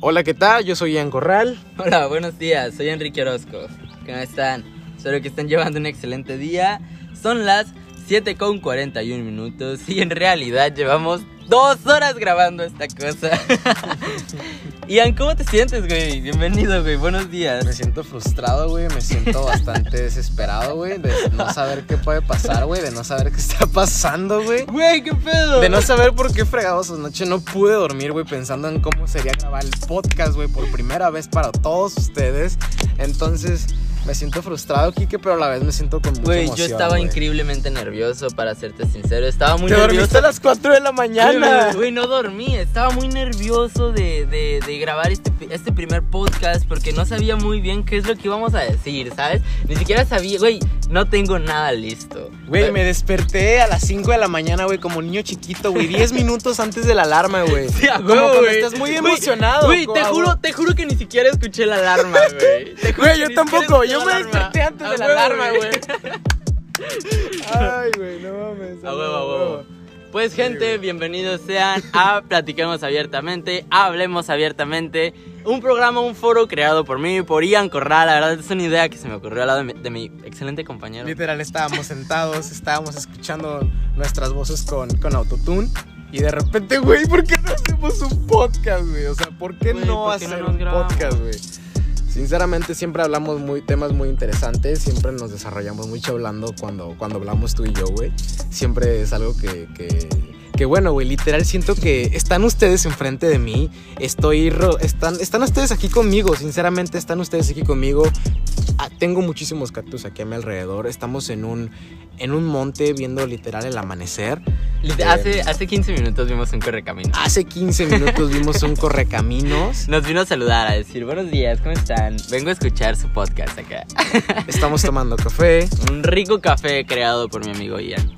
Hola, ¿qué tal? Yo soy Ian Corral. Hola, buenos días. Soy Enrique Orozco. ¿Cómo están? Espero que estén llevando un excelente día. Son las 7 con 41 minutos y en realidad llevamos dos horas grabando esta cosa. Ian, ¿cómo te sientes, güey? Bienvenido, güey. Buenos días. Me siento frustrado, güey. Me siento bastante desesperado, güey. De no saber qué puede pasar, güey. De no saber qué está pasando, güey. Güey, ¿qué pedo? De no saber por qué fregados anoche no pude dormir, güey. Pensando en cómo sería grabar el podcast, güey. Por primera vez para todos ustedes. Entonces... Me siento frustrado, Kike, pero a la vez me siento con mucha Güey, yo estaba increíblemente nervioso, para serte sincero. Estaba muy Te nervioso. dormiste a las 4 de la mañana. Güey, no dormí. Estaba muy nervioso de, de, de grabar este, este primer podcast porque no sabía muy bien qué es lo que íbamos a decir, ¿sabes? Ni siquiera sabía, güey, no tengo nada listo. Güey, me desperté a las 5 de la mañana, güey, como niño chiquito, güey. 10 minutos antes de la alarma, güey. Sí, como huevo, cuando güey. estás muy Güey, emocionado. Güey, te juro, te juro que ni siquiera escuché la alarma, güey. Te juro Güey, yo tampoco. Yo me desperté antes de la alarma, güey. Ay, güey, no mames. A huevo, a huevo. Pues gente, bienvenidos sean a Platiquemos Abiertamente, Hablemos Abiertamente, un programa, un foro creado por mí, por Ian Corral, la verdad es una idea que se me ocurrió al lado de mi, de mi excelente compañero. Literal, estábamos sentados, estábamos escuchando nuestras voces con, con autotune. Y de repente, güey, ¿por qué no hacemos un podcast, güey? O sea, ¿por qué Güey, no ¿por qué no hacer nos un grabamos? podcast, güey? Sinceramente, siempre hablamos muy, temas muy interesantes, siempre nos desarrollamos mucho hablando cuando, cuando hablamos tú y yo, güey. Siempre es algo que, que, que bueno, güey, literal siento que están ustedes enfrente de mí, estoy, están, están ustedes aquí conmigo, sinceramente están ustedes aquí conmigo. Ah, tengo muchísimos cactus aquí a mi alrededor, estamos en un, en un monte viendo literal el amanecer. Lite- Hace, hace 15 minutos vimos un correcamino. Hace 15 minutos vimos un correcaminos, Nos vino a saludar, a decir buenos días, ¿cómo están? Vengo a escuchar su podcast acá. estamos tomando café, Un rico café creado por mi amigo Ian.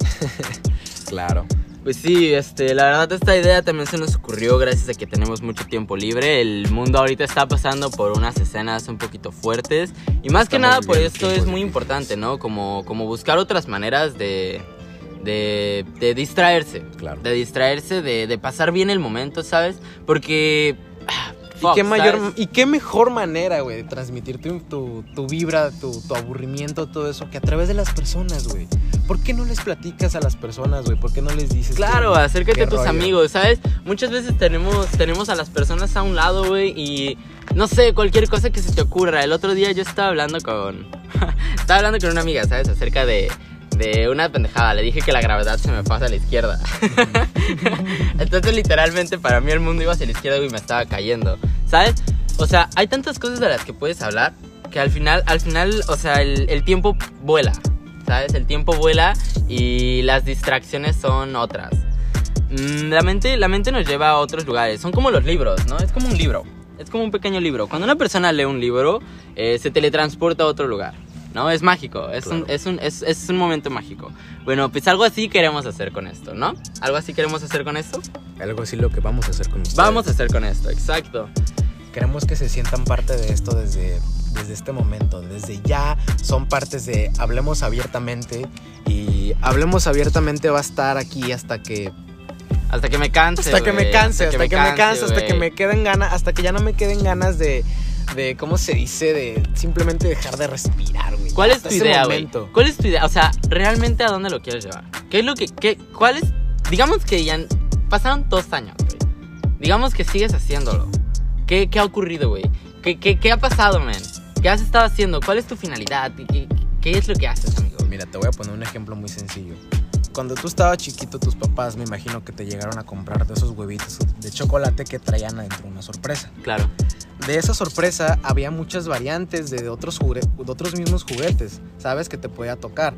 claro. Pues sí, este, la verdad esta idea también se nos ocurrió gracias a que tenemos mucho tiempo libre. El mundo ahorita está pasando por unas escenas un poquito fuertes y más que nada por viviendo esto es muy importante, ¿no? Como, como buscar otras maneras de, de, de distraerse, Claro. de distraerse, de, de pasar bien el momento, ¿sabes? Porque... ¿Y qué, mayor, ¿sabes? ¿Y qué mejor manera, güey, de transmitir tu, tu, tu vibra, tu, tu aburrimiento, todo eso, que a través de las personas, güey? ¿Por qué no les platicas a las personas, güey? ¿Por qué no les dices? Claro, que- acércate a tus rollo? amigos, ¿sabes? Muchas veces tenemos, tenemos a las personas a un lado, güey, y no sé, cualquier cosa que se te ocurra. El otro día yo estaba hablando con. estaba hablando con una amiga, ¿sabes? Acerca de, de una pendejada. Le dije que la gravedad se me pasa a la izquierda. Entonces, literalmente, para mí el mundo iba hacia la izquierda y me estaba cayendo, ¿sabes? O sea, hay tantas cosas de las que puedes hablar que al final, al final, o sea, el, el tiempo vuela, ¿sabes? El tiempo vuela y las distracciones son otras. Mm, La mente, la mente nos lleva a otros lugares. Son como los libros, ¿no? Es como un libro. Es como un pequeño libro. Cuando una persona lee un libro, eh, se teletransporta a otro lugar. ¿No? Es mágico. Es, un, es, un, es, es un momento mágico. Bueno, pues algo así queremos hacer con esto, ¿no? ¿Algo así queremos hacer con esto? Algo así lo que vamos a hacer con ustedes. Vamos a hacer con esto, exacto. Queremos que se sientan parte de esto desde, desde este momento. Desde ya son partes de Hablemos Abiertamente. Y Hablemos Abiertamente va a estar aquí hasta que Hasta que me canse. hasta que me canse, hasta que me canse, hasta que me queden ganas, hasta que ya no me queden ganas de, de ¿cómo se dice? De simplemente dejar de respirar, güey. ¿Cuál es tu idea, güey? ¿Cuál es tu idea? O sea, ¿realmente a dónde lo quieres llevar? ¿Qué es lo que... Qué, ¿Cuál es...? Digamos que ya pasaron dos años, güey. Digamos que sigues haciéndolo. ¿Qué, qué ha ocurrido, güey? ¿Qué, qué, qué ha pasado, man? ¿Qué has estado haciendo? ¿Cuál es tu finalidad? ¿Qué, qué, qué es lo que haces, amigo? Mira, te voy a poner un ejemplo muy sencillo. Cuando tú estabas chiquito, tus papás me imagino que te llegaron a comprar de esos huevitos de chocolate que traían adentro una sorpresa. Claro. De esa sorpresa había muchas variantes de otros, de otros mismos juguetes, ¿sabes? Que te podía tocar.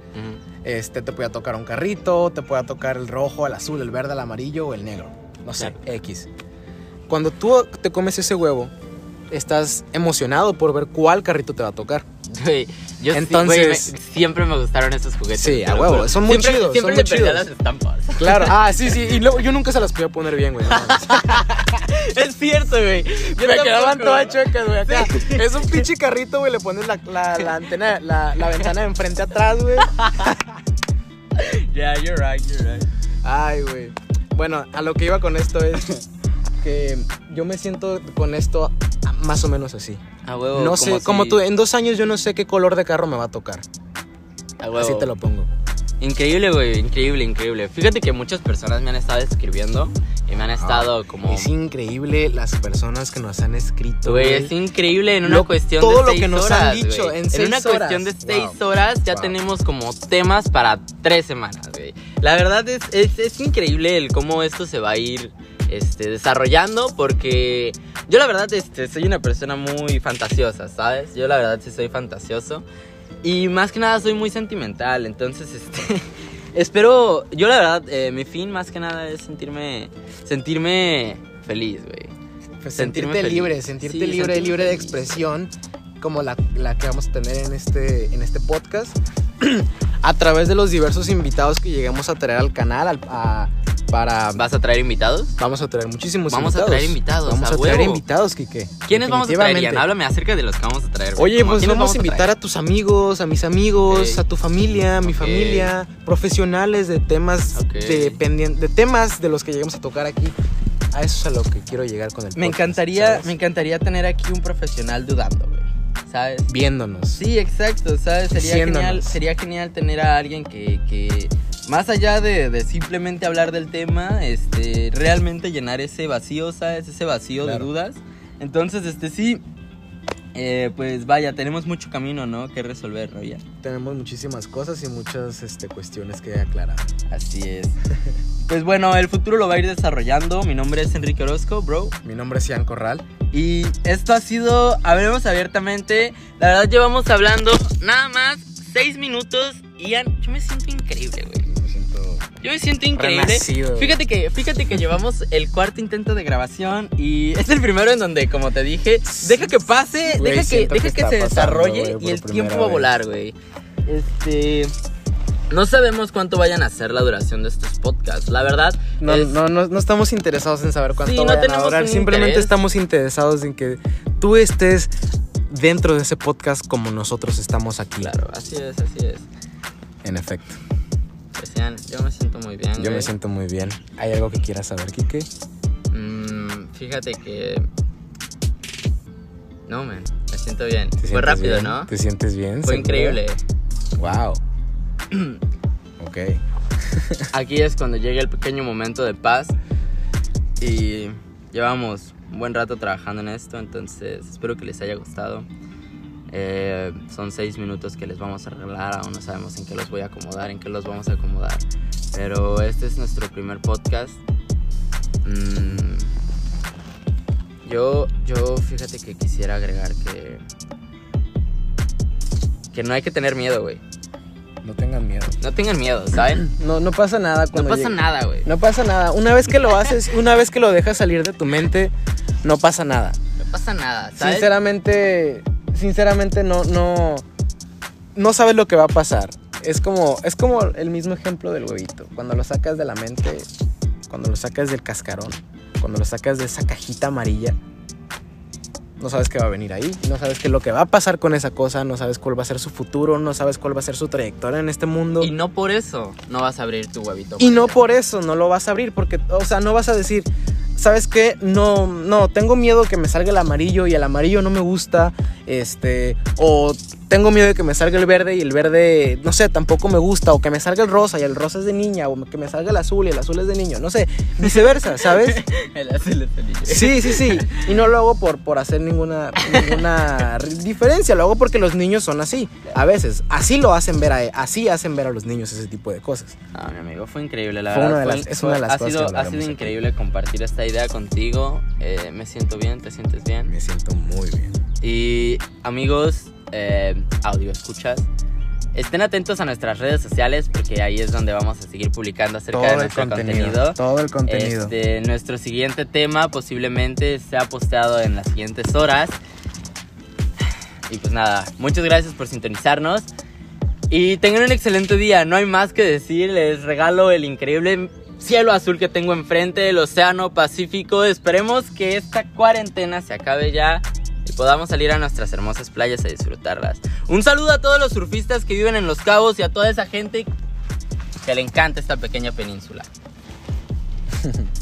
Este, te podía tocar un carrito, te podía tocar el rojo, el azul, el verde, el amarillo o el negro. No sé. X. Cuando tú te comes ese huevo, estás emocionado por ver cuál carrito te va a tocar. Güey, yo sí, Entonces- güey, me- siempre me gustaron esos juguetes. Sí, a huevo, son muy Siempre- chidos, Siempre son le muy chidos. las estampas. Claro. Ah, sí, sí. Y luego yo nunca se las podía poner bien, güey. no es cierto, güey. Yo Me quedaban todas chuecas, güey. Acá. Es un pinche carrito, güey. Le pones la, la, la antena, la, la ventana de enfrente atrás, güey. Yeah, you're right, you're right. Ay, güey. Bueno, a lo que iba con esto es. que yo me siento con esto más o menos así. A huevo. No sé, como si- tú, en dos años yo no sé qué color de carro me va a tocar. A huevo. Así te lo pongo. Increíble, güey, increíble, increíble. Fíjate que muchas personas me han estado escribiendo y me han estado como... Ah, Es increíble las personas que nos han escrito. Güey, es increíble en una Lo- cuestión todo de lo seis que nos horas, han dicho güey. en En seis una cuestión de horas. seis Wow. horas ya Wow. tenemos como temas para tres semanas, güey. La verdad es, es, es increíble el cómo esto se va a ir este, desarrollando porque yo la verdad este, soy una persona muy fantasiosa, ¿sabes? Yo la verdad sí soy fantasioso y más que nada soy muy sentimental, entonces este... Espero, yo la verdad, eh, mi fin más que nada es sentirme, sentirme feliz, güey. Pues sentirme sentirte feliz. libre, sentirte Sí, libre, libre de expresión, como la, la que vamos a tener en este, en este podcast, a través de los diversos invitados que lleguemos a traer al canal, al- a- para... ¿Vas a traer invitados? Vamos a traer muchísimos Vamos a invitados. traer invitados, Vamos a a, traer huevo. invitados, Quique. ¿Quiénes vamos a traer, Ian? Háblame acerca de los que vamos a traer. Oye, ¿Cómo pues quiénes vamos a invitar a tus amigos, a mis amigos, Ok. a tu familia, a mi Ok. familia, profesionales de temas Ok. de, pendien- de temas de los que lleguemos a tocar aquí. A eso es a lo que quiero llegar con el Me podcast, encantaría, ¿sabes? me encantaría tener aquí un profesional dudando, güey. ¿Sabes? viéndonos. Sí, exacto, ¿sabes? Sería Diciéndonos. genial, sería genial tener a alguien que, que más allá de, de simplemente hablar del tema, este, realmente llenar ese vacío, ¿sabes? Ese vacío Claro. de dudas. Entonces, este sí, eh, pues vaya, tenemos mucho camino, ¿no? Que resolver, ¿no? Ya. Tenemos muchísimas cosas y muchas este, cuestiones que aclarar. Así es. Pues bueno, el futuro lo va a ir desarrollando. Mi nombre es Enrique Orozco, bro. Mi nombre es Ian Corral. Y esto ha sido Hablemos Abiertamente. La verdad, llevamos hablando nada más seis minutos. Ian, yo me siento increíble, güey. Yo me siento increíble. renacido. Fíjate que, fíjate que llevamos el cuarto intento de grabación y es el primero en donde, como te dije, deja que pase, deja que, deja que se pasando, desarrolle y el tiempo va a volar, güey. Este. No sabemos cuánto vayan a ser la duración de estos podcasts. La verdad, No, es- no, no, no estamos interesados en saber cuánto Sí, no a durar. Simplemente interés. estamos interesados en que tú estés dentro de ese podcast como nosotros estamos aquí. Claro, así es, así es. En efecto. Pues, yo me siento muy bien. Yo güey. me siento muy bien. ¿Hay algo que quieras saber, Kike? Mm, fíjate que. No, man, me siento bien. ¿Te Fue rápido, bien? ¿no? ¿Te sientes bien? Fue increíble. Wow. ok. Aquí es cuando llega el pequeño momento de paz. Y llevamos un buen rato trabajando en esto, entonces espero que les haya gustado. Eh, son seis minutos que les vamos a regalar, aún no sabemos en qué los voy a acomodar, en qué los vamos a acomodar. Pero este es nuestro primer podcast. Mm, yo, yo fíjate que quisiera agregar que... Que no hay que tener miedo, güey. No tengan miedo. No tengan miedo, ¿saben? No, no pasa nada No cuando pasa llegue- nada, güey. No pasa nada. Una vez que lo haces, una vez que lo dejas salir de tu mente, no pasa nada. No pasa nada, ¿sabes? Sinceramente, sinceramente no, no, no sabes lo que va a pasar. Es como, es como el mismo ejemplo del huevito. Cuando lo sacas de la mente, cuando lo sacas del cascarón, cuando lo sacas de esa cajita amarilla, no sabes qué va a venir ahí, no sabes qué es lo que va a pasar con esa cosa, no sabes cuál va a ser su futuro, no sabes cuál va a ser su trayectoria en este mundo. Y no por eso no vas a abrir tu huevito. Y no por eso no lo vas a abrir, porque, o sea, no vas a decir, ¿sabes qué? No, no, tengo miedo que me salga el amarillo y el amarillo no me gusta, este, o tengo miedo de que me salga el verde y el verde, no sé, tampoco me gusta, o que me salga el rosa y el rosa es de niña, o que me salga el azul y el azul es de niño, no sé, viceversa, ¿sabes? El azul es feliz. Sí, sí, sí. Y no lo hago por, por hacer ninguna, ninguna diferencia. Lo hago porque los niños son así. A veces. Así lo hacen ver a así hacen ver a los niños ese tipo de cosas. Ah, mi amigo, fue increíble, la Fue verdad. una de fue- las- es fue- una de las ha cosas sido, que ha sido aquí. increíble compartir esta idea contigo. Eh, me siento bien, te sientes bien. Me siento muy bien. Y amigos, eh, audio escuchas. Estén atentos a nuestras redes sociales porque ahí es donde vamos a seguir publicando acerca de Todo nuestro contenido, contenido. Todo el contenido. Este, nuestro siguiente tema posiblemente sea posteado en las siguientes horas. Y pues nada, muchas gracias por sintonizarnos. Y tengan un excelente día. No hay más que decir. Les regalo el increíble cielo azul que tengo enfrente, el océano Pacífico. Esperemos que esta cuarentena se acabe ya y podamos salir a nuestras hermosas playas a disfrutarlas. Un saludo a todos los surfistas que viven en Los Cabos y a toda esa gente que le encanta esta pequeña península.